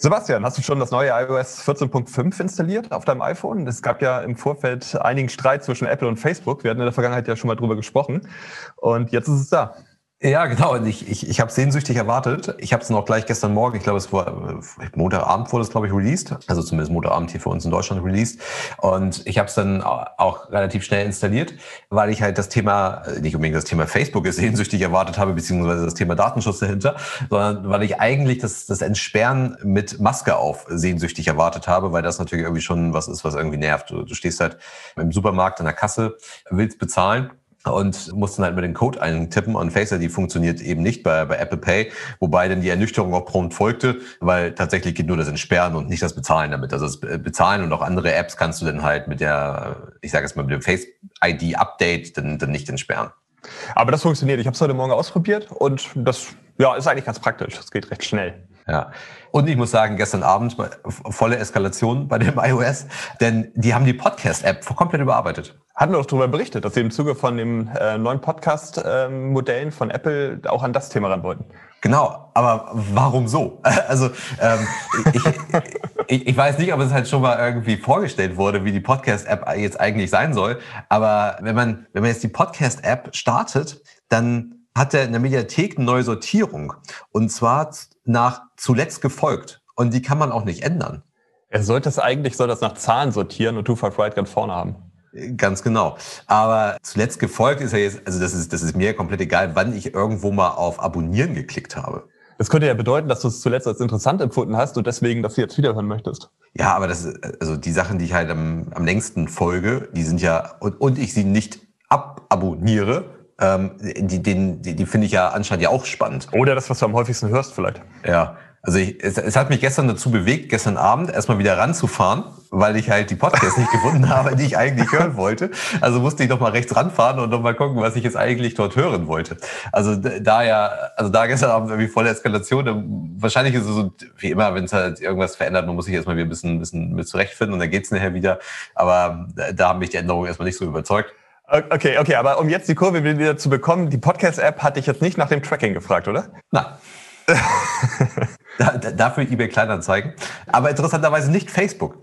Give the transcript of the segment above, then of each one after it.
Sebastian, hast du schon das neue iOS 14.5 installiert auf deinem iPhone? Es gab ja im Vorfeld einigen Streit zwischen Apple und Facebook. Wir hatten in der Vergangenheit ja schon mal drüber gesprochen. Und jetzt ist es da. Ja, genau. Ich, ich, ich habe sehnsüchtig erwartet. Ich habe es noch gleich gestern Morgen, ich glaube, es war äh, Montagabend wurde es, glaube ich, released. Also zumindest Montagabend hier für uns in Deutschland released. Und ich habe es dann auch relativ schnell installiert, weil ich halt das Thema, äh, nicht unbedingt das Thema Facebook sehnsüchtig erwartet habe, beziehungsweise das Thema Datenschutz dahinter, sondern weil ich eigentlich das, das Entsperren mit Maske auf sehnsüchtig erwartet habe, weil das natürlich irgendwie schon was ist, was irgendwie nervt. Du, du stehst halt im Supermarkt an der Kasse, willst bezahlen und mussten halt mit den Code eintippen und Face ID funktioniert eben nicht bei, bei Apple Pay, wobei dann die Ernüchterung auch prompt folgte, weil tatsächlich geht nur das Entsperren und nicht das Bezahlen damit. Also das Bezahlen und auch andere Apps kannst du dann halt mit der, ich sage jetzt mal mit dem Face ID Update dann, dann nicht entsperren. Aber das funktioniert. Ich habe es heute Morgen ausprobiert und das ja, ist eigentlich ganz praktisch. Das geht recht schnell. Ja. Und ich muss sagen, gestern Abend volle Eskalation bei dem iOS, denn die haben die Podcast-App komplett überarbeitet. Hatten wir auch darüber berichtet, dass sie im Zuge von dem äh, neuen Podcast-Modellen von Apple auch an das Thema ran wollten. Genau, aber warum so? Also ähm, ich, ich, ich weiß nicht, ob es halt schon mal irgendwie vorgestellt wurde, wie die Podcast-App jetzt eigentlich sein soll. Aber wenn man, wenn man jetzt die Podcast-App startet, dann hat er in der Mediathek eine neue Sortierung. Und zwar nach zuletzt gefolgt. Und die kann man auch nicht ändern. Er sollte es eigentlich, soll das nach Zahlen sortieren und Two Five Right ganz vorne haben. Ganz genau. Aber zuletzt gefolgt ist ja jetzt, also das ist, das ist mir komplett egal, wann ich irgendwo mal auf Abonnieren geklickt habe. Das könnte ja bedeuten, dass du es zuletzt als interessant empfunden hast und deswegen das jetzt wiederhören möchtest. Ja, aber das also die Sachen, die ich halt am, am längsten folge, die sind ja, und, und ich sie nicht ababonniere, ähm, die, den, die, die finde ich ja anscheinend ja auch spannend. Oder das, was du am häufigsten hörst vielleicht. Ja, also ich, es, es hat mich gestern dazu bewegt, gestern Abend erstmal wieder ranzufahren, weil ich halt die Podcasts nicht gefunden habe, die ich eigentlich hören wollte. Also musste ich doch mal rechts ranfahren und noch mal gucken, was ich jetzt eigentlich dort hören wollte. Also da ja, also da gestern Abend irgendwie volle Eskalation. Wahrscheinlich ist es so, wie immer, wenn es halt irgendwas verändert, man muss sich erstmal wieder ein bisschen, ein bisschen mit zurechtfinden und dann geht's nachher wieder. Aber da haben mich die Änderungen erstmal nicht so überzeugt. Okay, okay, aber um jetzt die Kurve wieder zu bekommen, die Podcast-App hatte ich jetzt nicht nach dem Tracking gefragt, oder? Nein. da, dafür eBay Kleinanzeigen. Aber interessanterweise nicht Facebook.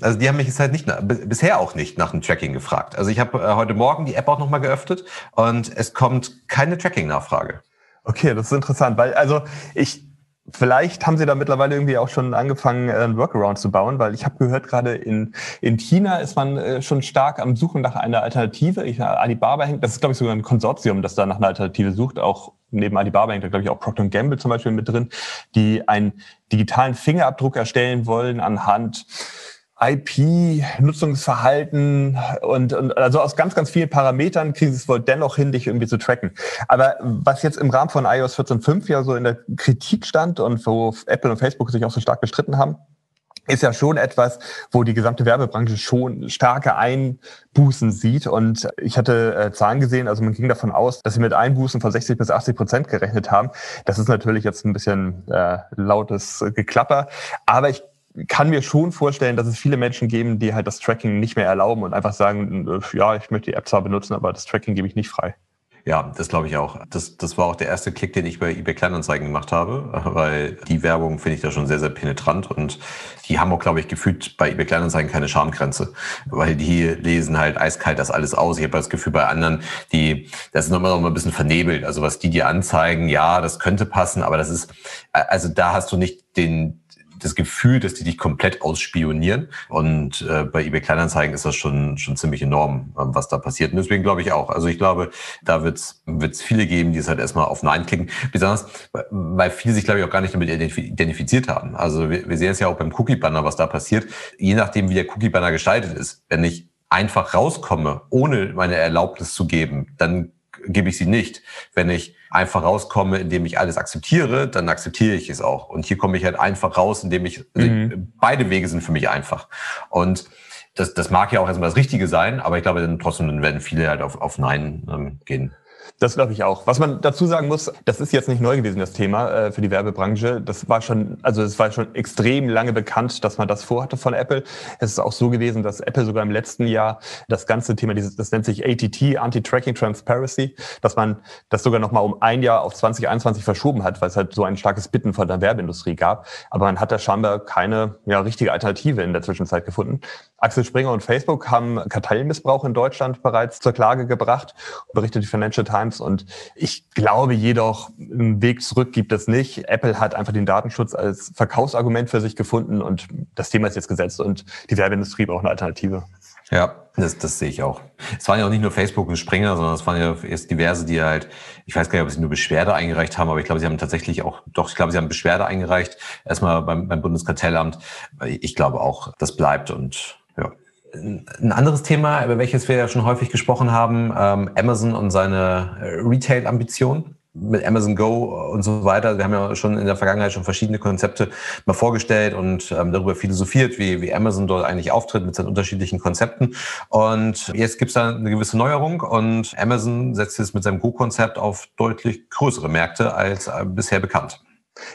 Also die haben mich jetzt halt nicht, bisher auch nicht nach dem Tracking gefragt. Also ich habe äh, heute Morgen die App auch nochmal geöffnet und es kommt keine Tracking-Nachfrage. Okay, das ist interessant, weil also ich Vielleicht haben sie da mittlerweile irgendwie auch schon angefangen, äh, ein Workaround zu bauen, weil ich habe gehört, gerade in, in China ist man äh, schon stark am Suchen nach einer Alternative. Ich, Alibaba hängt, das ist glaube ich sogar ein Konsortium, das da nach einer Alternative sucht. Auch neben Alibaba hängt da glaube ich auch Procter Gamble zum Beispiel mit drin, die einen digitalen Fingerabdruck erstellen wollen anhand IP-Nutzungsverhalten und, und also aus ganz, ganz vielen Parametern kriegen sie es wohl dennoch hin, dich irgendwie zu tracken. Aber was jetzt im Rahmen von iOS 14.5 ja so in der Kritik stand und wo Apple und Facebook sich auch so stark gestritten haben, ist ja schon etwas, wo die gesamte Werbebranche schon starke Einbußen sieht. Und ich hatte äh, Zahlen gesehen, also man ging davon aus, dass sie mit Einbußen von 60 bis 80 Prozent gerechnet haben. Das ist natürlich jetzt ein bisschen äh, lautes Geklapper. Aber ich kann mir schon vorstellen, dass es viele Menschen geben, die halt das Tracking nicht mehr erlauben und einfach sagen, äh, ja, ich möchte die App zwar benutzen, aber das Tracking gebe ich nicht frei. Ja, das glaube ich auch. Das, das war auch der erste Klick, den ich bei eBay Kleinanzeigen gemacht habe, weil die Werbung finde ich da schon sehr, sehr penetrant und die haben auch, glaube ich, gefühlt bei eBay Kleinanzeigen keine Schamgrenze, weil die lesen halt eiskalt das alles aus. Ich habe das Gefühl bei anderen, die, das ist nochmal noch ein bisschen vernebelt. Also was die dir anzeigen, ja, das könnte passen, aber das ist, also da hast du nicht den, das Gefühl, dass die dich komplett ausspionieren. Und äh, bei eBay Kleinanzeigen ist das schon, schon ziemlich enorm, ähm, was da passiert. Und deswegen glaube ich auch. Also ich glaube, da wird es viele geben, die es halt erstmal auf Nein klicken. Besonders, weil viele sich, glaube ich, auch gar nicht damit identifiziert haben. Also wir, wir sehen es ja auch beim Cookie-Banner, was da passiert. Je nachdem, wie der Cookie-Banner gestaltet ist. Wenn ich einfach rauskomme, ohne meine Erlaubnis zu geben, dann gebe ich sie nicht. Wenn ich einfach rauskomme, indem ich alles akzeptiere, dann akzeptiere ich es auch. Und hier komme ich halt einfach raus, indem ich, mhm. beide Wege sind für mich einfach. Und das, das mag ja auch erstmal das Richtige sein, aber ich glaube, dann trotzdem werden viele halt auf, auf Nein ähm, gehen. Das glaube ich auch. Was man dazu sagen muss, das ist jetzt nicht neu gewesen, das Thema äh, für die Werbebranche. Das war schon, also es war schon extrem lange bekannt, dass man das vorhatte von Apple. Es ist auch so gewesen, dass Apple sogar im letzten Jahr das ganze Thema, dieses, das nennt sich ATT, Anti-Tracking Transparency, dass man das sogar noch mal um ein Jahr auf 2021 verschoben hat, weil es halt so ein starkes Bitten von der Werbeindustrie gab. Aber man hat da scheinbar keine ja, richtige Alternative in der Zwischenzeit gefunden. Axel Springer und Facebook haben Kartellmissbrauch in Deutschland bereits zur Klage gebracht, berichtet die Financial Times. Und ich glaube jedoch, einen Weg zurück gibt es nicht. Apple hat einfach den Datenschutz als Verkaufsargument für sich gefunden und das Thema ist jetzt gesetzt und die Werbeindustrie braucht eine Alternative. Ja, das, das sehe ich auch. Es waren ja auch nicht nur Facebook und Springer, sondern es waren ja erst diverse, die halt, ich weiß gar nicht, ob sie nur Beschwerde eingereicht haben, aber ich glaube, sie haben tatsächlich auch, doch, ich glaube, sie haben Beschwerde eingereicht, erstmal beim, beim Bundeskartellamt. Ich glaube auch, das bleibt und. Ein anderes Thema, über welches wir ja schon häufig gesprochen haben, ähm, Amazon und seine äh, Retail-Ambition mit Amazon Go und so weiter. Wir haben ja schon in der Vergangenheit schon verschiedene Konzepte mal vorgestellt und ähm, darüber philosophiert, wie, wie Amazon dort eigentlich auftritt mit seinen unterschiedlichen Konzepten. Und jetzt gibt es da eine gewisse Neuerung und Amazon setzt jetzt mit seinem Go-Konzept auf deutlich größere Märkte als äh, bisher bekannt.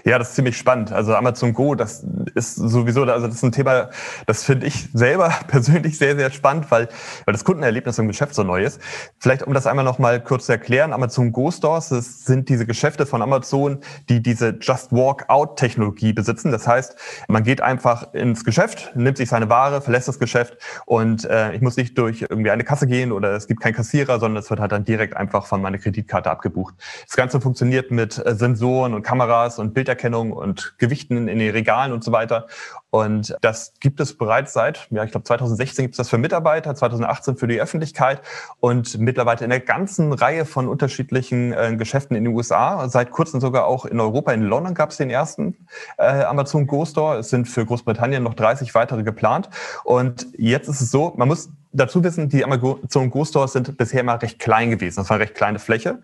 Ja, das ist ziemlich spannend. Also Amazon Go, das ist sowieso, also das ist ein Thema, das finde ich selber persönlich sehr, sehr spannend, weil, weil das Kundenerlebnis im Geschäft so neu ist. Vielleicht, um das einmal noch mal kurz zu erklären, Amazon Go Stores, das sind diese Geschäfte von Amazon, die diese Just Walk Out Technologie besitzen. Das heißt, man geht einfach ins Geschäft, nimmt sich seine Ware, verlässt das Geschäft und äh, ich muss nicht durch irgendwie eine Kasse gehen oder es gibt keinen Kassierer, sondern es wird halt dann direkt einfach von meiner Kreditkarte abgebucht. Das Ganze funktioniert mit äh, Sensoren und Kameras und Bilderkennung und Gewichten in den Regalen und so weiter. Und das gibt es bereits seit, ja, ich glaube 2016 gibt es das für Mitarbeiter, 2018 für die Öffentlichkeit und mittlerweile in einer ganzen Reihe von unterschiedlichen äh, Geschäften in den USA. Seit kurzem sogar auch in Europa, in London gab es den ersten äh, Amazon Go Store. Es sind für Großbritannien noch 30 weitere geplant. Und jetzt ist es so, man muss dazu wissen, die Amazon Go Stores sind bisher immer recht klein gewesen. Das war eine recht kleine Fläche.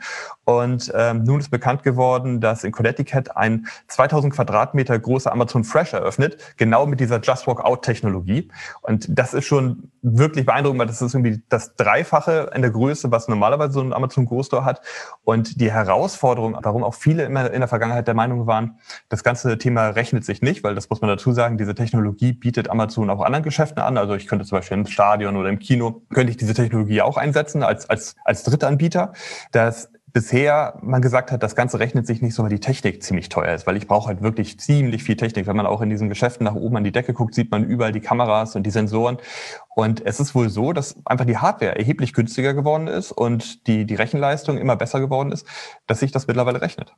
Und ähm, nun ist bekannt geworden, dass in Connecticut ein 2000 Quadratmeter großer Amazon Fresh eröffnet, genau mit dieser Just Walk Out Technologie. Und das ist schon wirklich beeindruckend, weil das ist irgendwie das Dreifache in der Größe, was normalerweise so ein Amazon Go Store hat. Und die Herausforderung, warum auch viele immer in der Vergangenheit der Meinung waren, das ganze Thema rechnet sich nicht, weil das muss man dazu sagen, diese Technologie bietet Amazon auch anderen Geschäften an. Also ich könnte zum Beispiel im Stadion oder im Kino könnte ich diese Technologie auch einsetzen als, als, als Drittanbieter. Das bisher man gesagt hat, das Ganze rechnet sich nicht so, weil die Technik ziemlich teuer ist, weil ich brauche halt wirklich ziemlich viel Technik. Wenn man auch in diesen Geschäften nach oben an die Decke guckt, sieht man überall die Kameras und die Sensoren. Und es ist wohl so, dass einfach die Hardware erheblich günstiger geworden ist und die, die Rechenleistung immer besser geworden ist, dass sich das mittlerweile rechnet.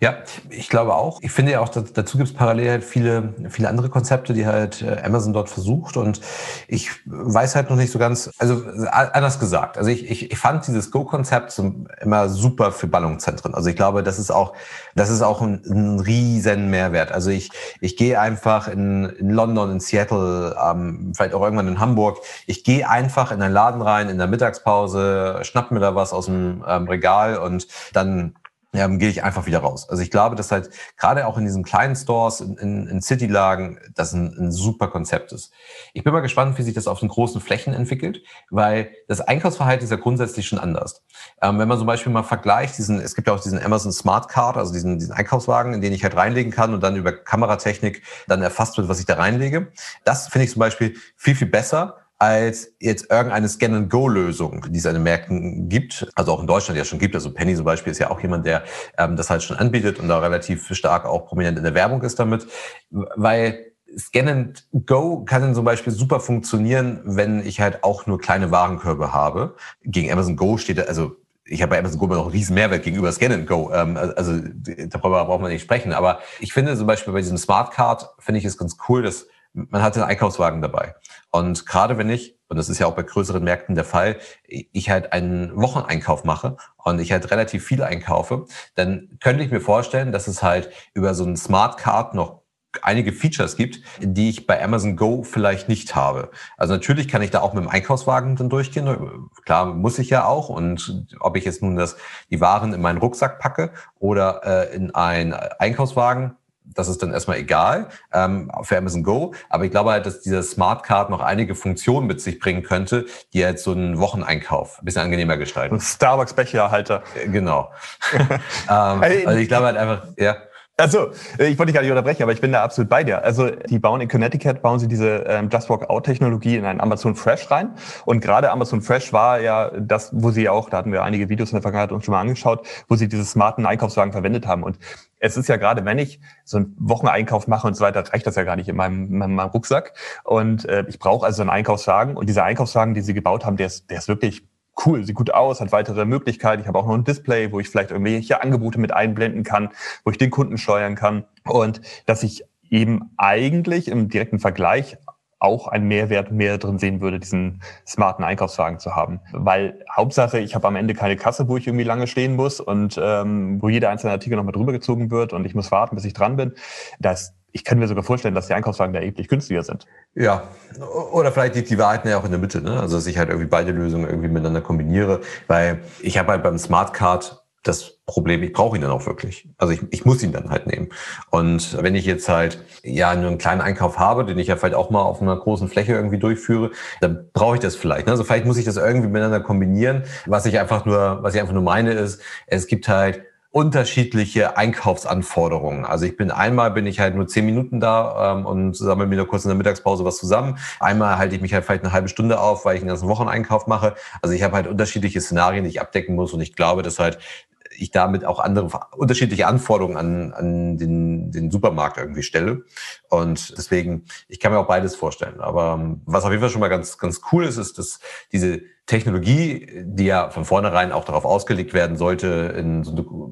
Ja, ich glaube auch. Ich finde ja auch, dazu gibt es parallel halt viele, viele andere Konzepte, die halt äh, Amazon dort versucht. Und ich weiß halt noch nicht so ganz, also anders gesagt. Also ich, ich, ich fand dieses Go-Konzept immer super für Ballungszentren. Also ich glaube, das ist auch, das ist auch ein, ein riesen Mehrwert. Also ich, ich gehe einfach in, in London, in Seattle, ähm, vielleicht auch irgendwann in Hamburg. Ich gehe einfach in einen Laden rein in der Mittagspause, schnapp mir da was aus dem ähm, Regal und dann ähm, gehe ich einfach wieder raus. Also ich glaube, dass halt gerade auch in diesen kleinen Stores, in, in, in City-Lagen, das ein, ein super Konzept ist. Ich bin mal gespannt, wie sich das auf den großen Flächen entwickelt, weil das Einkaufsverhalten ist ja grundsätzlich schon anders. Ähm, wenn man zum Beispiel mal vergleicht, diesen, es gibt ja auch diesen Amazon Smart Card, also diesen, diesen Einkaufswagen, in den ich halt reinlegen kann und dann über Kameratechnik dann erfasst wird, was ich da reinlege. Das finde ich zum Beispiel viel, viel besser, als jetzt irgendeine Scan-and-Go-Lösung, die es an den Märkten gibt, also auch in Deutschland ja schon gibt. Also Penny zum Beispiel ist ja auch jemand, der ähm, das halt schon anbietet und da relativ stark auch prominent in der Werbung ist damit, weil Scan and Go kann dann zum Beispiel super funktionieren, wenn ich halt auch nur kleine Warenkörbe habe. Gegen Amazon Go steht, also ich habe bei Amazon Go noch einen riesen Mehrwert gegenüber Scan and Go. Ähm, also darüber braucht man nicht sprechen. Aber ich finde zum Beispiel bei diesem Smart Card finde ich es ganz cool, dass man hat einen Einkaufswagen dabei. Und gerade wenn ich, und das ist ja auch bei größeren Märkten der Fall, ich halt einen Wocheneinkauf mache und ich halt relativ viel einkaufe, dann könnte ich mir vorstellen, dass es halt über so einen Smart Card noch einige Features gibt, die ich bei Amazon Go vielleicht nicht habe. Also natürlich kann ich da auch mit dem Einkaufswagen dann durchgehen. Klar, muss ich ja auch. Und ob ich jetzt nun das, die Waren in meinen Rucksack packe oder äh, in einen Einkaufswagen, das ist dann erstmal egal ähm, für Amazon Go. Aber ich glaube halt, dass dieser Smart Card noch einige Funktionen mit sich bringen könnte, die jetzt so einen Wocheneinkauf ein bisschen angenehmer gestalten. Ein Starbucks Becherhalter. Äh, genau. ähm, also ich glaube halt einfach, ja. Also, ich wollte dich gar nicht unterbrechen, aber ich bin da absolut bei dir. Also, die bauen in Connecticut, bauen sie diese ähm, Just Walk Out Technologie in ein Amazon Fresh rein. Und gerade Amazon Fresh war ja das, wo sie auch, da hatten wir einige Videos in der Vergangenheit uns schon mal angeschaut, wo sie diese smarten Einkaufswagen verwendet haben. Und es ist ja gerade, wenn ich so einen Wocheneinkauf mache und so weiter, reicht das ja gar nicht in meinem, in meinem Rucksack. Und äh, ich brauche also einen Einkaufswagen. Und dieser Einkaufswagen, die sie gebaut haben, der ist, der ist wirklich cool, sieht gut aus, hat weitere Möglichkeiten. Ich habe auch noch ein Display, wo ich vielleicht irgendwelche Angebote mit einblenden kann, wo ich den Kunden steuern kann. Und dass ich eben eigentlich im direkten Vergleich auch einen Mehrwert mehr drin sehen würde, diesen smarten Einkaufswagen zu haben. Weil Hauptsache, ich habe am Ende keine Kasse, wo ich irgendwie lange stehen muss und ähm, wo jeder einzelne Artikel nochmal drüber gezogen wird und ich muss warten, bis ich dran bin. Das ich kann mir sogar vorstellen, dass die Einkaufswagen da erheblich günstiger sind. Ja, oder vielleicht liegt die Wahrheit ja auch in der Mitte, ne? Also dass ich halt irgendwie beide Lösungen irgendwie miteinander kombiniere, weil ich habe halt beim Smart Card das Problem, ich brauche ihn dann auch wirklich. Also ich, ich muss ihn dann halt nehmen. Und wenn ich jetzt halt ja nur einen kleinen Einkauf habe, den ich ja vielleicht auch mal auf einer großen Fläche irgendwie durchführe, dann brauche ich das vielleicht. Ne? Also vielleicht muss ich das irgendwie miteinander kombinieren. Was ich einfach nur, was ich einfach nur meine ist, es gibt halt unterschiedliche Einkaufsanforderungen. Also ich bin einmal bin ich halt nur zehn Minuten da ähm, und sammle mir nur kurz in der Mittagspause was zusammen. Einmal halte ich mich halt vielleicht eine halbe Stunde auf, weil ich einen ganzen Wocheneinkauf mache. Also ich habe halt unterschiedliche Szenarien, die ich abdecken muss und ich glaube, dass halt ich damit auch andere unterschiedliche Anforderungen an, an den, den Supermarkt irgendwie stelle. Und deswegen, ich kann mir auch beides vorstellen. Aber ähm, was auf jeden Fall schon mal ganz, ganz cool ist, ist, dass diese Technologie, die ja von vornherein auch darauf ausgelegt werden sollte, in,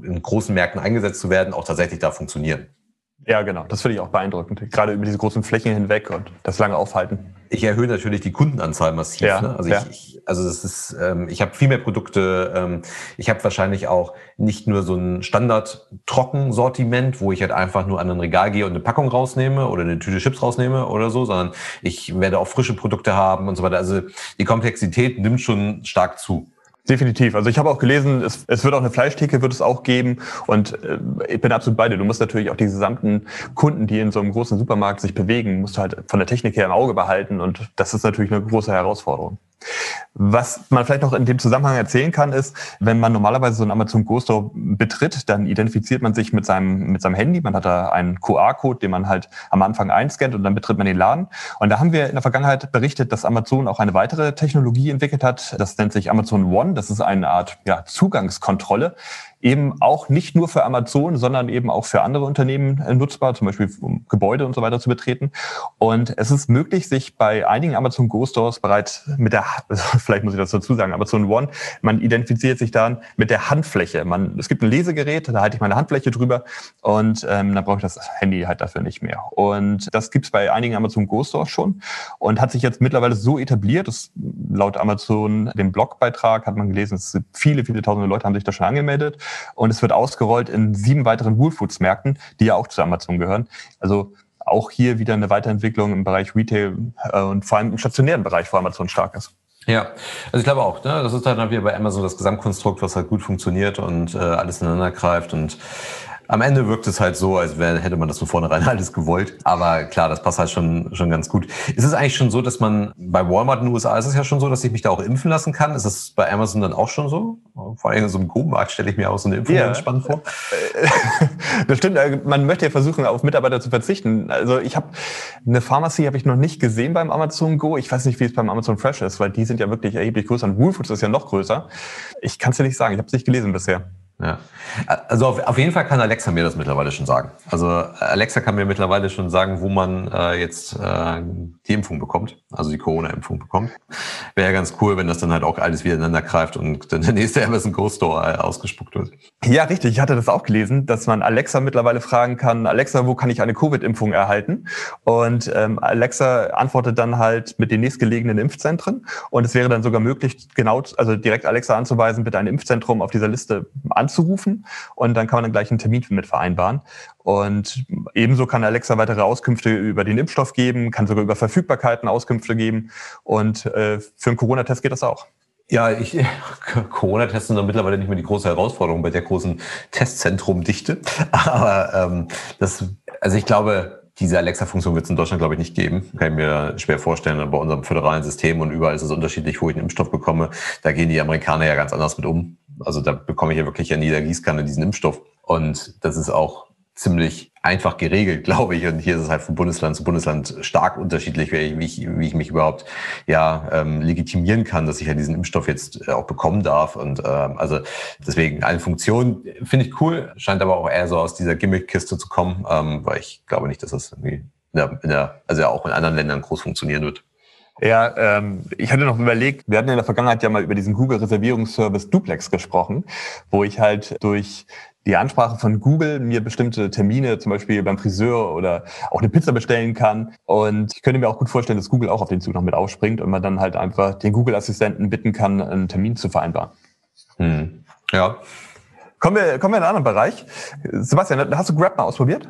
in großen Märkten eingesetzt zu werden, auch tatsächlich da funktionieren. Ja, genau. Das finde ich auch beeindruckend. Gerade über diese großen Flächen hinweg und das lange Aufhalten. Ich erhöhe natürlich die Kundenanzahl massiv. Ja, ne? Also ja. ich, also das ist, ähm, ich habe viel mehr Produkte. Ähm, ich habe wahrscheinlich auch nicht nur so ein Standard-Trockensortiment, wo ich halt einfach nur an ein Regal gehe und eine Packung rausnehme oder eine Tüte Chips rausnehme oder so, sondern ich werde auch frische Produkte haben und so weiter. Also die Komplexität nimmt schon stark zu. Definitiv. Also ich habe auch gelesen, es, es wird auch eine Fleischtheke, wird es auch geben. Und äh, ich bin absolut bei dir. Du musst natürlich auch die gesamten Kunden, die in so einem großen Supermarkt sich bewegen, musst du halt von der Technik her im Auge behalten. Und das ist natürlich eine große Herausforderung. Was man vielleicht noch in dem Zusammenhang erzählen kann, ist, wenn man normalerweise so einen Amazon Go Store betritt, dann identifiziert man sich mit seinem, mit seinem Handy. Man hat da einen QR-Code, den man halt am Anfang einscannt und dann betritt man den Laden. Und da haben wir in der Vergangenheit berichtet, dass Amazon auch eine weitere Technologie entwickelt hat. Das nennt sich Amazon One. Das ist eine Art ja, Zugangskontrolle eben auch nicht nur für Amazon, sondern eben auch für andere Unternehmen äh, nutzbar, zum Beispiel um Gebäude und so weiter zu betreten. Und es ist möglich, sich bei einigen Amazon Go Stores bereits mit der, vielleicht muss ich das dazu sagen, Amazon One, man identifiziert sich dann mit der Handfläche. Man, es gibt ein Lesegerät, da halte ich meine Handfläche drüber und ähm, dann brauche ich das Handy halt dafür nicht mehr. Und das gibt's bei einigen Amazon Go Stores schon und hat sich jetzt mittlerweile so etabliert, dass laut Amazon dem Blogbeitrag hat man gelesen, es viele, viele tausende Leute haben sich da schon angemeldet und es wird ausgerollt in sieben weiteren Woolfoods-Märkten, die ja auch zu Amazon gehören. Also auch hier wieder eine Weiterentwicklung im Bereich Retail äh, und vor allem im stationären Bereich, wo Amazon stark ist. Ja, also ich glaube auch, ne? das ist halt dann wieder bei Amazon das Gesamtkonstrukt, was halt gut funktioniert und äh, alles ineinander greift und am Ende wirkt es halt so, als wäre, hätte man das von vornherein alles gewollt. Aber klar, das passt halt schon, schon ganz gut. Ist es eigentlich schon so, dass man bei Walmart in den USA ist es ja schon so, dass ich mich da auch impfen lassen kann? Ist das bei Amazon dann auch schon so? Vor allem in so einem Go-Markt stelle ich mir auch so eine Impfung ja. ganz spannend vor. Das stimmt. Äh, man möchte ja versuchen, auf Mitarbeiter zu verzichten. Also ich habe eine Pharmacy habe ich noch nicht gesehen beim Amazon Go. Ich weiß nicht, wie es beim Amazon Fresh ist, weil die sind ja wirklich erheblich größer und Woolfoods ist ja noch größer. Ich kann es dir nicht sagen. Ich habe es nicht gelesen bisher. Ja. Also auf, auf jeden Fall kann Alexa mir das mittlerweile schon sagen. Also Alexa kann mir mittlerweile schon sagen, wo man äh, jetzt äh, die Impfung bekommt, also die Corona-Impfung bekommt. Wäre ja ganz cool, wenn das dann halt auch alles wieder ineinander greift und dann der nächste Amazon Go Store äh, ausgespuckt wird. Ja, richtig. Ich hatte das auch gelesen, dass man Alexa mittlerweile fragen kann, Alexa, wo kann ich eine Covid-Impfung erhalten? Und ähm, Alexa antwortet dann halt mit den nächstgelegenen Impfzentren. Und es wäre dann sogar möglich, genau, also direkt Alexa anzuweisen, bitte ein Impfzentrum auf dieser Liste anzuweisen anzurufen und dann kann man dann gleich einen Termin mit vereinbaren. Und ebenso kann Alexa weitere Auskünfte über den Impfstoff geben, kann sogar über Verfügbarkeiten Auskünfte geben. Und äh, für einen Corona-Test geht das auch. Ja, ich, Corona-Tests sind mittlerweile nicht mehr die große Herausforderung bei der großen Testzentrum-Dichte. Aber ähm, das, also ich glaube, diese Alexa-Funktion wird es in Deutschland, glaube ich, nicht geben. Kann ich mir schwer vorstellen. Bei unserem föderalen System und überall ist es unterschiedlich, wo ich einen Impfstoff bekomme. Da gehen die Amerikaner ja ganz anders mit um. Also da bekomme ich ja wirklich an jeder Gießkanne diesen Impfstoff. Und das ist auch ziemlich einfach geregelt, glaube ich. Und hier ist es halt von Bundesland zu Bundesland stark unterschiedlich, wie ich, wie ich mich überhaupt ja ähm, legitimieren kann, dass ich ja diesen Impfstoff jetzt äh, auch bekommen darf. Und ähm, also deswegen eine Funktion finde ich cool, scheint aber auch eher so aus dieser Gimmick-Kiste zu kommen, ähm, weil ich glaube nicht, dass das irgendwie in der, in der, also ja auch in anderen Ländern groß funktionieren wird. Ja, ähm, ich hatte noch überlegt, wir hatten in der Vergangenheit ja mal über diesen Google-Reservierungsservice Duplex gesprochen, wo ich halt durch die Ansprache von Google mir bestimmte Termine, zum Beispiel beim Friseur oder auch eine Pizza bestellen kann. Und ich könnte mir auch gut vorstellen, dass Google auch auf den Zug noch mit aufspringt und man dann halt einfach den Google-Assistenten bitten kann, einen Termin zu vereinbaren. Hm. Ja. Kommen wir, kommen wir in einen anderen Bereich. Sebastian, hast du Grab mal ausprobiert?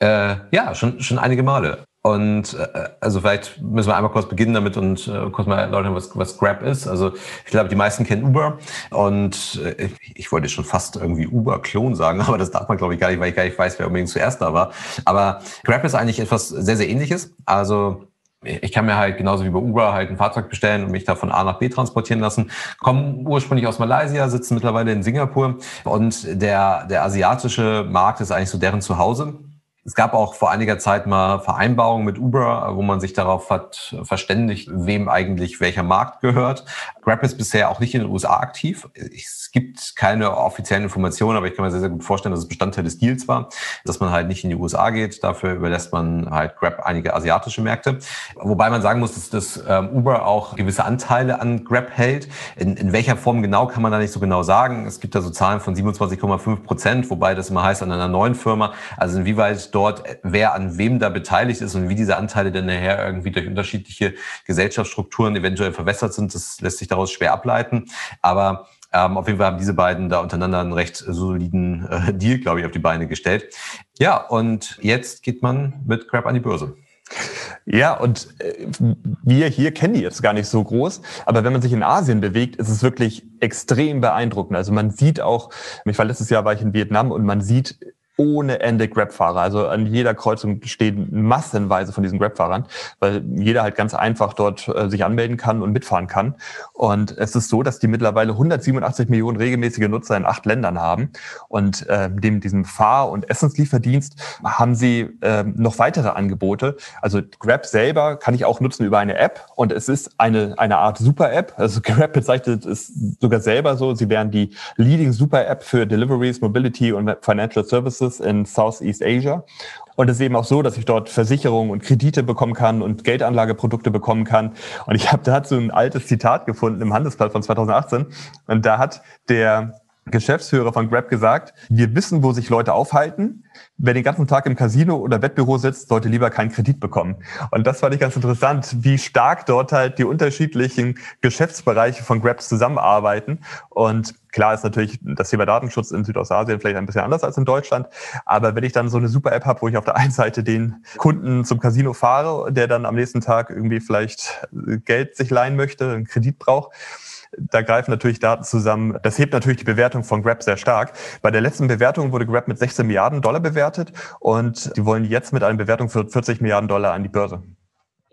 Äh, ja, schon, schon einige Male. Und äh, also vielleicht müssen wir einmal kurz beginnen damit und äh, kurz mal erläutern, was, was Grab ist. Also ich glaube, die meisten kennen Uber und äh, ich wollte schon fast irgendwie Uber-Klon sagen, aber das darf man glaube ich gar nicht, weil ich gar nicht weiß, wer unbedingt zuerst da war. Aber Grab ist eigentlich etwas sehr, sehr ähnliches. Also ich kann mir halt genauso wie bei Uber halt ein Fahrzeug bestellen und mich da von A nach B transportieren lassen. Kommen ursprünglich aus Malaysia, sitzen mittlerweile in Singapur und der, der asiatische Markt ist eigentlich so deren Zuhause. Es gab auch vor einiger Zeit mal Vereinbarungen mit Uber, wo man sich darauf hat verständigt, wem eigentlich welcher Markt gehört. Grab ist bisher auch nicht in den USA aktiv. Es gibt keine offiziellen Informationen, aber ich kann mir sehr, sehr gut vorstellen, dass es Bestandteil des Deals war, dass man halt nicht in die USA geht. Dafür überlässt man halt Grab einige asiatische Märkte. Wobei man sagen muss, dass das ähm, Uber auch gewisse Anteile an Grab hält. In, in welcher Form genau kann man da nicht so genau sagen. Es gibt da so Zahlen von 27,5 Prozent, wobei das immer heißt an einer neuen Firma. Also inwieweit dort, wer an wem da beteiligt ist und wie diese Anteile dann nachher irgendwie durch unterschiedliche Gesellschaftsstrukturen eventuell verwässert sind, das lässt sich daraus schwer ableiten. Aber ähm, auf jeden Fall haben diese beiden da untereinander einen recht soliden äh, Deal, glaube ich, auf die Beine gestellt. Ja, und jetzt geht man mit Crab an die Börse. Ja, und äh, wir hier kennen die jetzt gar nicht so groß, aber wenn man sich in Asien bewegt, ist es wirklich extrem beeindruckend. Also man sieht auch, ich war letztes Jahr war ich in Vietnam und man sieht ohne Ende Grab-Fahrer. Also an jeder Kreuzung stehen massenweise von diesen Grab-Fahrern, weil jeder halt ganz einfach dort äh, sich anmelden kann und mitfahren kann. Und es ist so, dass die mittlerweile 187 Millionen regelmäßige Nutzer in acht Ländern haben. Und äh, dem diesem Fahr- und Essenslieferdienst haben sie äh, noch weitere Angebote. Also Grab selber kann ich auch nutzen über eine App und es ist eine, eine Art Super-App. Also Grab bezeichnet es sogar selber so. Sie wären die Leading Super-App für Deliveries, Mobility und Financial Services Services in Southeast Asia. Und es ist eben auch so, dass ich dort Versicherungen und Kredite bekommen kann und Geldanlageprodukte bekommen kann. Und ich habe dazu ein altes Zitat gefunden im Handelsblatt von 2018. Und da hat der Geschäftsführer von Grab gesagt, wir wissen, wo sich Leute aufhalten. Wer den ganzen Tag im Casino oder Wettbüro sitzt, sollte lieber keinen Kredit bekommen. Und das fand ich ganz interessant, wie stark dort halt die unterschiedlichen Geschäftsbereiche von Grab zusammenarbeiten. Und klar ist natürlich das Thema Datenschutz in Südostasien vielleicht ein bisschen anders als in Deutschland. Aber wenn ich dann so eine super App habe, wo ich auf der einen Seite den Kunden zum Casino fahre, der dann am nächsten Tag irgendwie vielleicht Geld sich leihen möchte, einen Kredit braucht, da greifen natürlich Daten zusammen. Das hebt natürlich die Bewertung von Grab sehr stark. Bei der letzten Bewertung wurde Grab mit 16 Milliarden Dollar bewertet und die wollen jetzt mit einer Bewertung für 40 Milliarden Dollar an die Börse.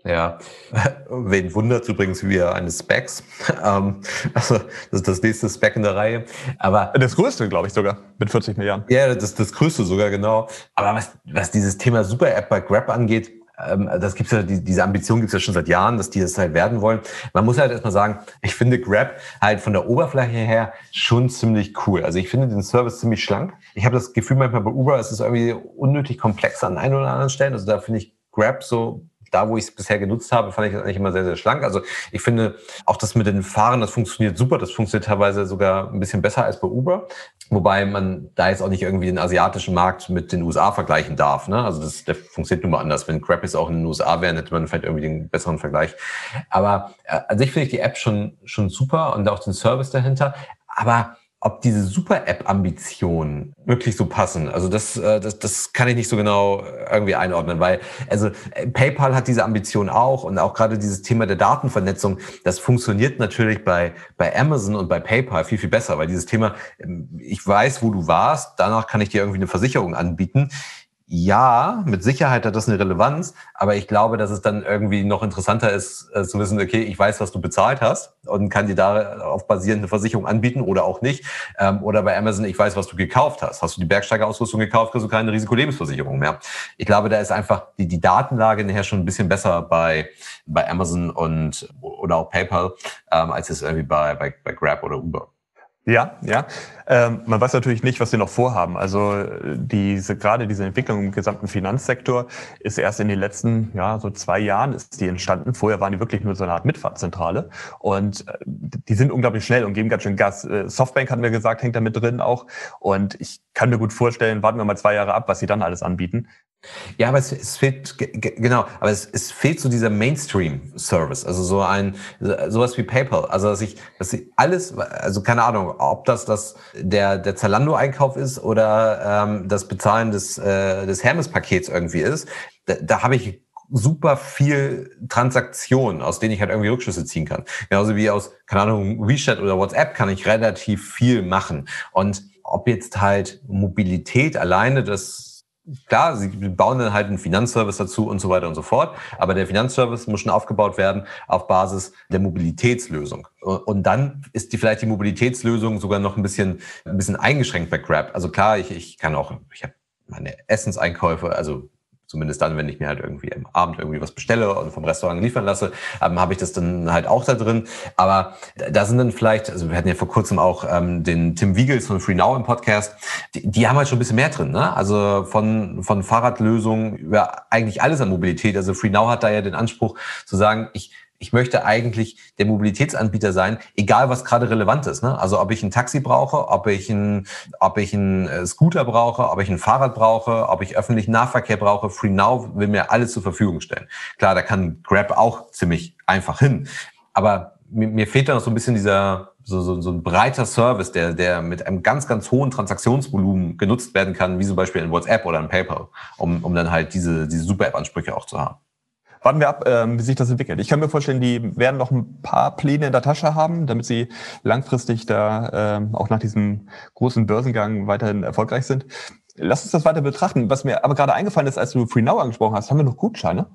Ja, wen wundert übrigens wir eines Specs. Ähm, also das ist das nächste Spec in der Reihe. Aber das größte, glaube ich sogar, mit 40 Milliarden. Ja, das das größte sogar genau. Aber was was dieses Thema Super App bei Grab angeht, ähm, das gibt's ja, die, diese Ambition gibt's ja schon seit Jahren, dass die das halt werden wollen. Man muss halt erstmal sagen, ich finde Grab halt von der Oberfläche her schon ziemlich cool. Also ich finde den Service ziemlich schlank. Ich habe das Gefühl manchmal bei Uber ist es irgendwie unnötig komplex an ein oder anderen Stellen. Also da finde ich Grab so da, wo ich es bisher genutzt habe, fand ich das eigentlich immer sehr, sehr schlank. Also ich finde auch das mit den Fahren, das funktioniert super. Das funktioniert teilweise sogar ein bisschen besser als bei Uber. Wobei man da jetzt auch nicht irgendwie den asiatischen Markt mit den USA vergleichen darf. Ne? Also das, der funktioniert nun mal anders. Wenn Grab jetzt auch in den USA wäre, hätte man vielleicht irgendwie den besseren Vergleich. Aber an sich finde ich die App schon, schon super und auch den Service dahinter. Aber ob diese Super-App-Ambitionen wirklich so passen. Also das, äh, das, das kann ich nicht so genau irgendwie einordnen, weil also äh, PayPal hat diese Ambition auch und auch gerade dieses Thema der Datenvernetzung, das funktioniert natürlich bei, bei Amazon und bei PayPal viel, viel besser, weil dieses Thema, ähm, ich weiß, wo du warst, danach kann ich dir irgendwie eine Versicherung anbieten ja, mit Sicherheit hat das eine Relevanz, aber ich glaube, dass es dann irgendwie noch interessanter ist, äh, zu wissen, okay, ich weiß, was du bezahlt hast und kann dir darauf basierend eine Versicherung anbieten oder auch nicht. Ähm, oder bei Amazon, ich weiß, was du gekauft hast. Hast du die Bergsteigerausrüstung gekauft, kriegst du keine Risikolebensversicherung mehr. Ich glaube, da ist einfach die, die Datenlage nachher schon ein bisschen besser bei, bei Amazon und oder auch PayPal, ähm, als es irgendwie bei, bei, bei Grab oder Uber. Ja, ja. Ähm, man weiß natürlich nicht, was sie noch vorhaben. Also diese gerade diese Entwicklung im gesamten Finanzsektor ist erst in den letzten ja so zwei Jahren ist die entstanden. Vorher waren die wirklich nur so eine Art Mitfahrzentrale und äh, die sind unglaublich schnell und geben ganz schön Gas. Äh, Softbank hatten wir gesagt, hängt da mit drin auch und ich kann mir gut vorstellen, warten wir mal zwei Jahre ab, was sie dann alles anbieten. Ja, aber es, es fehlt, genau, aber es, es fehlt so dieser Mainstream-Service, also so ein, sowas wie PayPal, also dass ich, dass ich alles, also keine Ahnung, ob das das der, der Zalando-Einkauf ist oder ähm, das Bezahlen des, äh, des Hermes-Pakets irgendwie ist, da, da habe ich super viel Transaktionen, aus denen ich halt irgendwie Rückschlüsse ziehen kann. Genauso wie aus, keine Ahnung, WeChat oder WhatsApp kann ich relativ viel machen. Und ob jetzt halt Mobilität alleine das Klar, sie bauen dann halt einen Finanzservice dazu und so weiter und so fort. Aber der Finanzservice muss schon aufgebaut werden auf Basis der Mobilitätslösung. Und dann ist die vielleicht die Mobilitätslösung sogar noch ein bisschen, ein bisschen eingeschränkt bei Grab. Also klar, ich, ich kann auch, ich habe meine Essenseinkäufe, also Zumindest dann, wenn ich mir halt irgendwie am Abend irgendwie was bestelle und vom Restaurant liefern lasse, ähm, habe ich das dann halt auch da drin. Aber da sind dann vielleicht, also wir hatten ja vor kurzem auch ähm, den Tim Wiegels von Free Now im Podcast, die, die haben halt schon ein bisschen mehr drin. Ne? Also von, von Fahrradlösungen über eigentlich alles an Mobilität. Also Free Now hat da ja den Anspruch zu sagen, ich ich möchte eigentlich der Mobilitätsanbieter sein, egal was gerade relevant ist. Ne? Also ob ich ein Taxi brauche, ob ich ein, ob ich einen äh, Scooter brauche, ob ich ein Fahrrad brauche, ob ich öffentlichen Nahverkehr brauche. Free Now will mir alles zur Verfügung stellen. Klar, da kann Grab auch ziemlich einfach hin. Aber mir, mir fehlt da noch so ein bisschen dieser so, so, so ein breiter Service, der, der mit einem ganz, ganz hohen Transaktionsvolumen genutzt werden kann, wie zum Beispiel in WhatsApp oder in PayPal, um, um dann halt diese, diese Super-App-Ansprüche auch zu haben warten wir ab, ähm, wie sich das entwickelt. Ich kann mir vorstellen, die werden noch ein paar Pläne in der Tasche haben, damit sie langfristig da ähm, auch nach diesem großen Börsengang weiterhin erfolgreich sind. Lass uns das weiter betrachten. Was mir aber gerade eingefallen ist, als du FreeNow angesprochen hast, haben wir noch Gutscheine?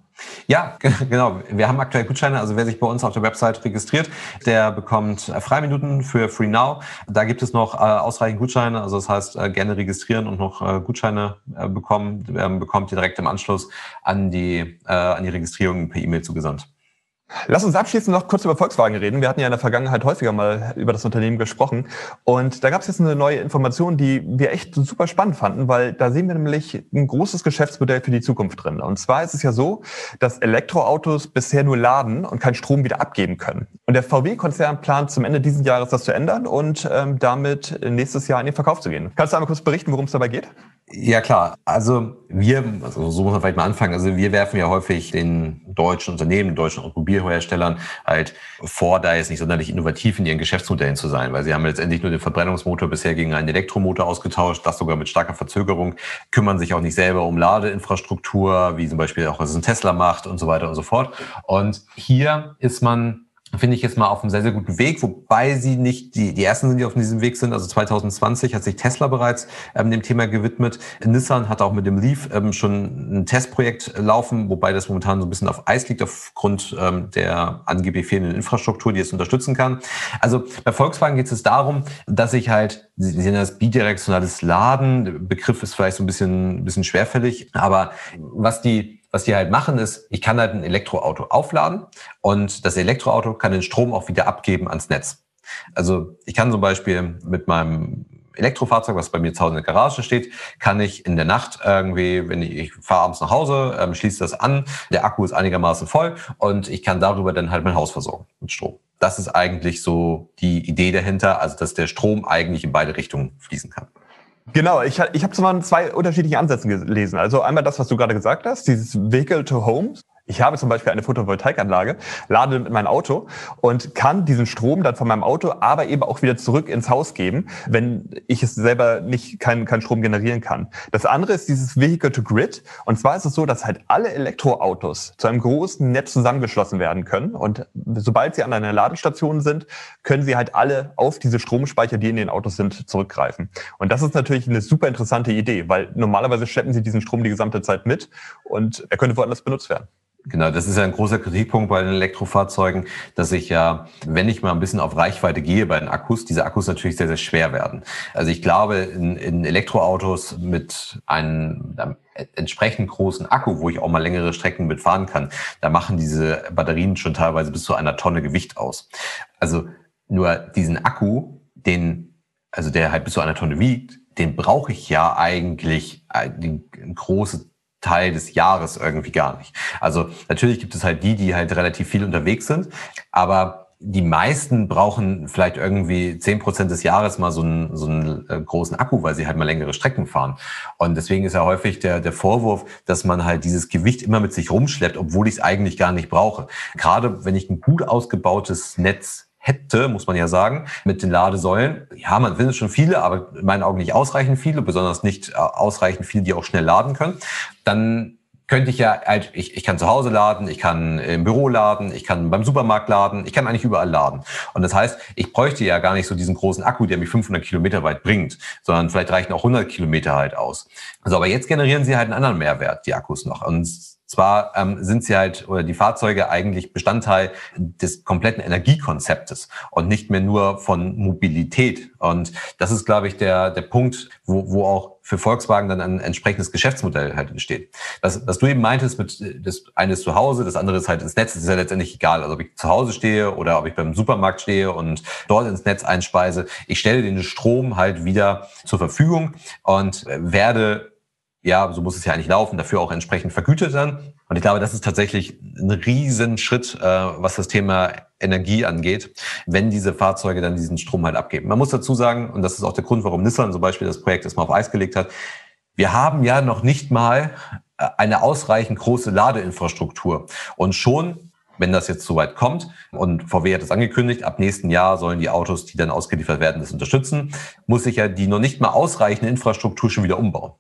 Ja, genau. Wir haben aktuell Gutscheine. Also wer sich bei uns auf der Website registriert, der bekommt äh, Freiminuten für FreeNow. Da gibt es noch äh, ausreichend Gutscheine. Also das heißt, äh, gerne registrieren und noch äh, Gutscheine äh, bekommen. Ähm, bekommt ihr direkt im Anschluss an die, äh, an die Registrierung per E-Mail zugesandt. Lass uns abschließend noch kurz über Volkswagen reden. Wir hatten ja in der Vergangenheit häufiger mal über das Unternehmen gesprochen. Und da gab es jetzt eine neue Information, die wir echt super spannend fanden, weil da sehen wir nämlich ein großes Geschäftsmodell für die Zukunft drin. Und zwar ist es ja so, dass Elektroautos bisher nur laden und keinen Strom wieder abgeben können. Und der VW-Konzern plant zum Ende dieses Jahres das zu ändern und ähm, damit nächstes Jahr in den Verkauf zu gehen. Kannst du einmal kurz berichten, worum es dabei geht? Ja klar, also wir, also so muss man vielleicht mal anfangen, also wir werfen ja häufig den deutschen Unternehmen, den deutschen Automobilherstellern halt vor, da jetzt nicht sonderlich innovativ in ihren Geschäftsmodellen zu sein, weil sie haben letztendlich nur den Verbrennungsmotor bisher gegen einen Elektromotor ausgetauscht, das sogar mit starker Verzögerung, kümmern sich auch nicht selber um Ladeinfrastruktur, wie zum Beispiel auch was ein Tesla macht und so weiter und so fort. Und hier ist man finde ich jetzt mal auf einem sehr, sehr guten Weg, wobei sie nicht die, die ersten sind, die auf diesem Weg sind. Also 2020 hat sich Tesla bereits ähm, dem Thema gewidmet. Nissan hat auch mit dem Leaf ähm, schon ein Testprojekt laufen, wobei das momentan so ein bisschen auf Eis liegt aufgrund ähm, der angeblich fehlenden Infrastruktur, die es unterstützen kann. Also bei Volkswagen geht es darum, dass ich halt, Sie sehen das bidirektionales Laden, der Begriff ist vielleicht so ein bisschen, ein bisschen schwerfällig, aber was die was die halt machen, ist, ich kann halt ein Elektroauto aufladen und das Elektroauto kann den Strom auch wieder abgeben ans Netz. Also ich kann zum Beispiel mit meinem Elektrofahrzeug, was bei mir zu Hause in der Garage steht, kann ich in der Nacht irgendwie, wenn ich, ich fahre abends nach Hause, ähm, schließe das an, der Akku ist einigermaßen voll und ich kann darüber dann halt mein Haus versorgen mit Strom. Das ist eigentlich so die Idee dahinter, also dass der Strom eigentlich in beide Richtungen fließen kann. Genau, ich, ich habe zwar zwei unterschiedliche Ansätze gelesen. Also einmal das, was du gerade gesagt hast, dieses Vehicle to Home. Ich habe zum Beispiel eine Photovoltaikanlage, lade mit meinem Auto und kann diesen Strom dann von meinem Auto aber eben auch wieder zurück ins Haus geben, wenn ich es selber nicht keinen kein Strom generieren kann. Das andere ist dieses Vehicle to Grid. Und zwar ist es so, dass halt alle Elektroautos zu einem großen Netz zusammengeschlossen werden können. Und sobald sie an einer Ladestation sind, können sie halt alle auf diese Stromspeicher, die in den Autos sind, zurückgreifen. Und das ist natürlich eine super interessante Idee, weil normalerweise schleppen sie diesen Strom die gesamte Zeit mit und er könnte woanders benutzt werden. Genau, das ist ja ein großer Kritikpunkt bei den Elektrofahrzeugen, dass ich ja, wenn ich mal ein bisschen auf Reichweite gehe bei den Akkus, diese Akkus natürlich sehr, sehr schwer werden. Also ich glaube, in, in Elektroautos mit einem, einem entsprechend großen Akku, wo ich auch mal längere Strecken mitfahren kann, da machen diese Batterien schon teilweise bis zu einer Tonne Gewicht aus. Also nur diesen Akku, den, also der halt bis zu einer Tonne wiegt, den brauche ich ja eigentlich ein, ein großes Teil des Jahres irgendwie gar nicht. Also natürlich gibt es halt die, die halt relativ viel unterwegs sind, aber die meisten brauchen vielleicht irgendwie zehn Prozent des Jahres mal so einen, so einen äh, großen Akku, weil sie halt mal längere Strecken fahren. Und deswegen ist ja häufig der, der Vorwurf, dass man halt dieses Gewicht immer mit sich rumschleppt, obwohl ich es eigentlich gar nicht brauche. Gerade wenn ich ein gut ausgebautes Netz hätte, muss man ja sagen, mit den Ladesäulen. Ja, man findet schon viele, aber in meinen Augen nicht ausreichend viele, besonders nicht äh, ausreichend viele, die auch schnell laden können. Dann könnte ich ja, halt, ich, ich kann zu Hause laden, ich kann im Büro laden, ich kann beim Supermarkt laden, ich kann eigentlich überall laden. Und das heißt, ich bräuchte ja gar nicht so diesen großen Akku, der mich 500 Kilometer weit bringt, sondern vielleicht reichen auch 100 Kilometer halt aus. Also, aber jetzt generieren sie halt einen anderen Mehrwert, die Akkus noch. Und zwar ähm, sind sie halt oder die Fahrzeuge eigentlich Bestandteil des kompletten Energiekonzeptes und nicht mehr nur von Mobilität. Und das ist, glaube ich, der, der Punkt, wo, wo auch für Volkswagen dann ein entsprechendes Geschäftsmodell halt entsteht. Was, was du eben meintest mit das eine ist zu Hause, das andere ist halt ins Netz, das ist ja letztendlich egal. Also ob ich zu Hause stehe oder ob ich beim Supermarkt stehe und dort ins Netz einspeise. Ich stelle den Strom halt wieder zur Verfügung und werde ja, so muss es ja eigentlich laufen, dafür auch entsprechend vergütet dann. Und ich glaube, das ist tatsächlich ein Riesenschritt, äh, was das Thema Energie angeht, wenn diese Fahrzeuge dann diesen Strom halt abgeben. Man muss dazu sagen, und das ist auch der Grund, warum Nissan zum Beispiel das Projekt erstmal auf Eis gelegt hat, wir haben ja noch nicht mal äh, eine ausreichend große Ladeinfrastruktur. Und schon wenn das jetzt soweit kommt und VW hat es angekündigt, ab nächsten Jahr sollen die Autos, die dann ausgeliefert werden, das unterstützen, muss sich ja die noch nicht mal ausreichende Infrastruktur schon wieder umbauen.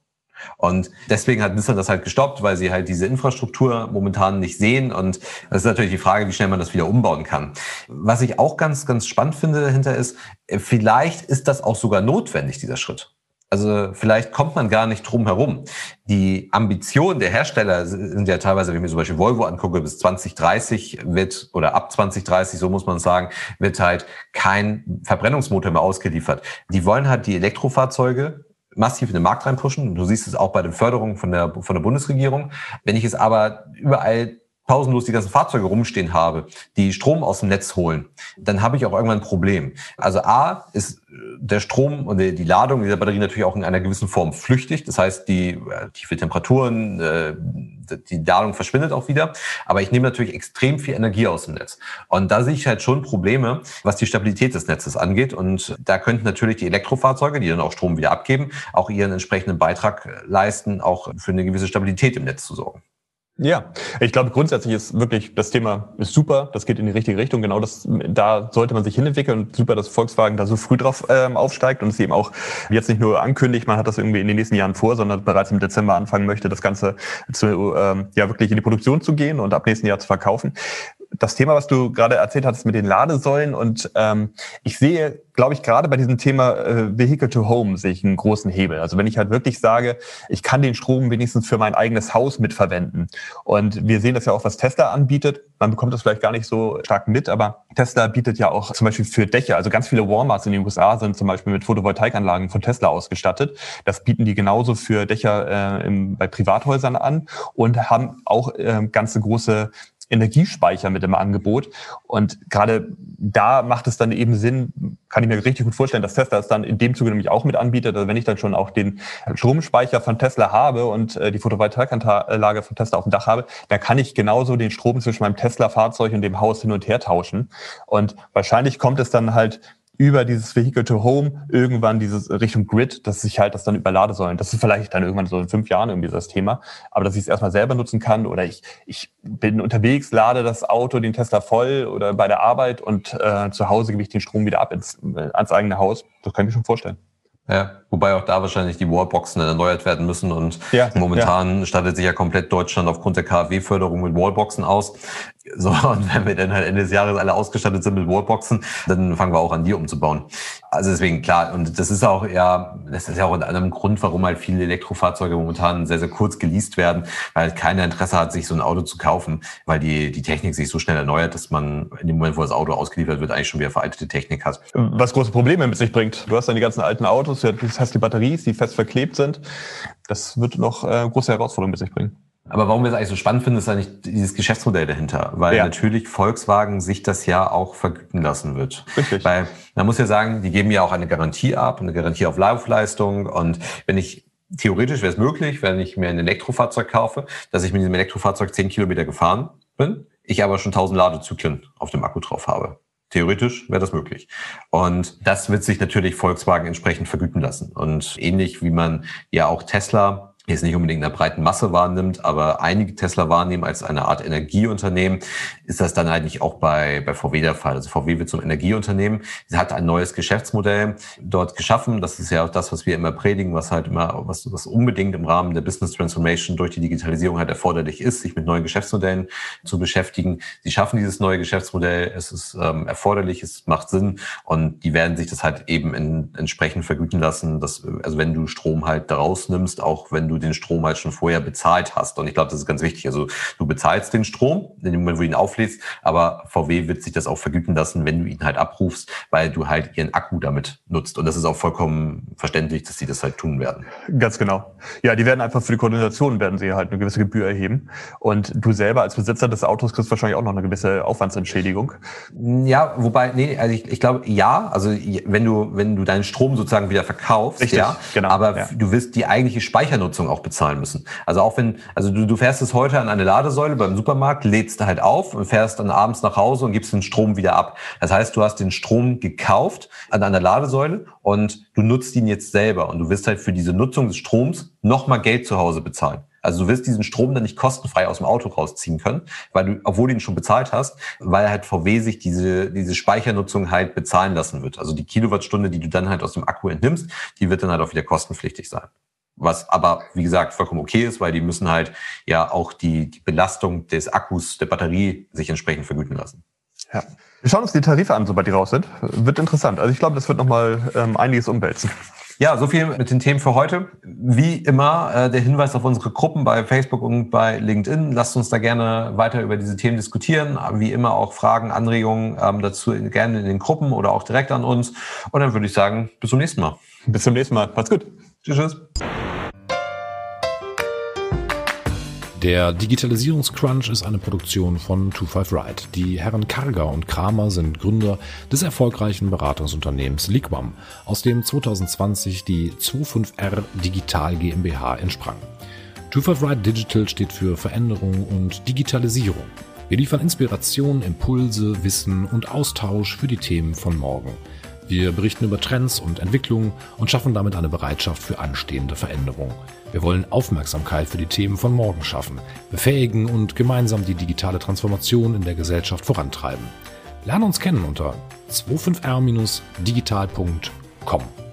Und deswegen hat Nissan das halt gestoppt, weil sie halt diese Infrastruktur momentan nicht sehen. Und das ist natürlich die Frage, wie schnell man das wieder umbauen kann. Was ich auch ganz, ganz spannend finde dahinter ist, vielleicht ist das auch sogar notwendig, dieser Schritt. Also vielleicht kommt man gar nicht drum herum. Die Ambitionen der Hersteller sind ja teilweise, wenn ich mir zum Beispiel Volvo angucke, bis 2030 wird, oder ab 2030, so muss man sagen, wird halt kein Verbrennungsmotor mehr ausgeliefert. Die wollen halt die Elektrofahrzeuge massiv in den Markt reinpushen. Du siehst es auch bei den Förderungen von der, von der Bundesregierung. Wenn ich es aber überall pausenlos die ganzen Fahrzeuge rumstehen habe, die Strom aus dem Netz holen, dann habe ich auch irgendwann ein Problem. Also A ist der Strom und die Ladung dieser Batterie natürlich auch in einer gewissen Form flüchtig. Das heißt, die äh, tiefe Temperaturen, äh, die Ladung verschwindet auch wieder. Aber ich nehme natürlich extrem viel Energie aus dem Netz. Und da sehe ich halt schon Probleme, was die Stabilität des Netzes angeht. Und da könnten natürlich die Elektrofahrzeuge, die dann auch Strom wieder abgeben, auch ihren entsprechenden Beitrag leisten, auch für eine gewisse Stabilität im Netz zu sorgen. Ja, ich glaube grundsätzlich ist wirklich das Thema ist super, das geht in die richtige Richtung. Genau das, da sollte man sich hinentwickeln und super, dass Volkswagen da so früh drauf ähm, aufsteigt und es eben auch jetzt nicht nur ankündigt, man hat das irgendwie in den nächsten Jahren vor, sondern bereits im Dezember anfangen möchte, das Ganze zu, ähm, ja wirklich in die Produktion zu gehen und ab nächsten Jahr zu verkaufen das Thema, was du gerade erzählt hast mit den Ladesäulen und ähm, ich sehe, glaube ich, gerade bei diesem Thema äh, Vehicle to Home sehe ich einen großen Hebel. Also wenn ich halt wirklich sage, ich kann den Strom wenigstens für mein eigenes Haus mitverwenden. Und wir sehen das ja auch, was Tesla anbietet. Man bekommt das vielleicht gar nicht so stark mit, aber Tesla bietet ja auch zum Beispiel für Dächer, also ganz viele Walmarts in den USA sind zum Beispiel mit Photovoltaikanlagen von Tesla ausgestattet. Das bieten die genauso für Dächer äh, im, bei Privathäusern an und haben auch äh, ganze große Energiespeicher mit im Angebot. Und gerade da macht es dann eben Sinn, kann ich mir richtig gut vorstellen, dass Tesla es dann in dem Zuge nämlich auch mit anbietet. Also wenn ich dann schon auch den Stromspeicher von Tesla habe und äh, die Photovoltaikanlage von Tesla auf dem Dach habe, dann kann ich genauso den Strom zwischen meinem Tesla-Fahrzeug und dem Haus hin und her tauschen. Und wahrscheinlich kommt es dann halt über dieses Vehicle to Home irgendwann dieses Richtung Grid, dass ich halt das dann überlade sollen. Das ist vielleicht dann irgendwann so in fünf Jahren irgendwie das Thema. Aber dass ich es erstmal selber nutzen kann oder ich, ich bin unterwegs, lade das Auto, den Tesla voll oder bei der Arbeit und äh, zu Hause gebe ich den Strom wieder ab ins, ans eigene Haus. Das kann ich mir schon vorstellen. Ja, wobei auch da wahrscheinlich die Wallboxen erneuert werden müssen und ja, momentan ja. stattet sich ja komplett Deutschland aufgrund der KfW-Förderung mit Wallboxen aus. So, und wenn wir dann halt Ende des Jahres alle ausgestattet sind mit Wallboxen, dann fangen wir auch an, die umzubauen. Also deswegen, klar, und das ist auch ja, das ist ja auch in einem Grund, warum halt viele Elektrofahrzeuge momentan sehr, sehr kurz geleast werden, weil halt keiner Interesse hat, sich so ein Auto zu kaufen, weil die, die Technik sich so schnell erneuert, dass man in dem Moment, wo das Auto ausgeliefert wird, eigentlich schon wieder veraltete Technik hat. Was große Probleme mit sich bringt. Du hast dann die ganzen alten Autos, du hast die Batteries, die fest verklebt sind. Das wird noch äh, große Herausforderungen mit sich bringen. Aber warum wir es eigentlich so spannend finden, ist eigentlich dieses Geschäftsmodell dahinter, weil ja. natürlich Volkswagen sich das ja auch vergüten lassen wird. Richtig. Weil man muss ja sagen, die geben ja auch eine Garantie ab, eine Garantie auf Laufleistung und wenn ich theoretisch wäre es möglich, wenn ich mir ein Elektrofahrzeug kaufe, dass ich mit diesem Elektrofahrzeug zehn Kilometer gefahren bin, ich aber schon 1000 Ladezyklen auf dem Akku drauf habe. Theoretisch wäre das möglich. Und das wird sich natürlich Volkswagen entsprechend vergüten lassen. Und ähnlich wie man ja auch Tesla jetzt nicht unbedingt in der breiten Masse wahrnimmt, aber einige Tesla wahrnehmen als eine Art Energieunternehmen, ist das dann eigentlich auch bei, bei VW der Fall. Also VW wird zum Energieunternehmen. Sie hat ein neues Geschäftsmodell dort geschaffen. Das ist ja auch das, was wir immer predigen, was halt immer, was, was unbedingt im Rahmen der Business Transformation durch die Digitalisierung halt erforderlich ist, sich mit neuen Geschäftsmodellen zu beschäftigen. Sie schaffen dieses neue Geschäftsmodell. Es ist ähm, erforderlich, es macht Sinn und die werden sich das halt eben in, entsprechend vergüten lassen, dass, also wenn du Strom halt daraus nimmst, auch wenn du den Strom halt schon vorher bezahlt hast. Und ich glaube, das ist ganz wichtig. Also du bezahlst den Strom in dem Moment, wo du ihn auflädst, aber VW wird sich das auch vergüten lassen, wenn du ihn halt abrufst, weil du halt ihren Akku damit nutzt. Und das ist auch vollkommen verständlich, dass sie das halt tun werden. Ganz genau. Ja, die werden einfach für die Koordination werden sie halt eine gewisse Gebühr erheben. Und du selber als Besitzer des Autos kriegst wahrscheinlich auch noch eine gewisse Aufwandsentschädigung. Ja, wobei, nee, also ich, ich glaube, ja, also wenn du, wenn du deinen Strom sozusagen wieder verkaufst, Richtig, ja, genau, aber ja. du wirst die eigentliche Speichernutzung auch bezahlen müssen. Also auch wenn, also du, du fährst es heute an eine Ladesäule beim Supermarkt, lädst halt auf und fährst dann abends nach Hause und gibst den Strom wieder ab. Das heißt, du hast den Strom gekauft an einer Ladesäule und du nutzt ihn jetzt selber und du wirst halt für diese Nutzung des Stroms nochmal Geld zu Hause bezahlen. Also du wirst diesen Strom dann nicht kostenfrei aus dem Auto rausziehen können, weil du, obwohl du ihn schon bezahlt hast, weil halt VW sich diese, diese Speichernutzung halt bezahlen lassen wird. Also die Kilowattstunde, die du dann halt aus dem Akku entnimmst, die wird dann halt auch wieder kostenpflichtig sein. Was aber, wie gesagt, vollkommen okay ist, weil die müssen halt ja auch die, die Belastung des Akkus, der Batterie sich entsprechend vergüten lassen. Ja. Wir schauen uns die Tarife an, sobald die raus sind. Wird interessant. Also ich glaube, das wird nochmal ähm, einiges umwälzen. Ja, so viel mit den Themen für heute. Wie immer äh, der Hinweis auf unsere Gruppen bei Facebook und bei LinkedIn. Lasst uns da gerne weiter über diese Themen diskutieren. Wie immer auch Fragen, Anregungen ähm, dazu gerne in den Gruppen oder auch direkt an uns. Und dann würde ich sagen, bis zum nächsten Mal. Bis zum nächsten Mal. Macht's gut. Tschüss. tschüss. Der Digitalisierungscrunch ist eine Produktion von 25 Ride. Die Herren Karger und Kramer sind Gründer des erfolgreichen Beratungsunternehmens Liquam, aus dem 2020 die 25R Digital GmbH entsprang. 25 Ride Digital steht für Veränderung und Digitalisierung. Wir liefern Inspiration, Impulse, Wissen und Austausch für die Themen von morgen. Wir berichten über Trends und Entwicklungen und schaffen damit eine Bereitschaft für anstehende Veränderungen. Wir wollen Aufmerksamkeit für die Themen von morgen schaffen, befähigen und gemeinsam die digitale Transformation in der Gesellschaft vorantreiben. Lerne uns kennen unter 25r-digital.com.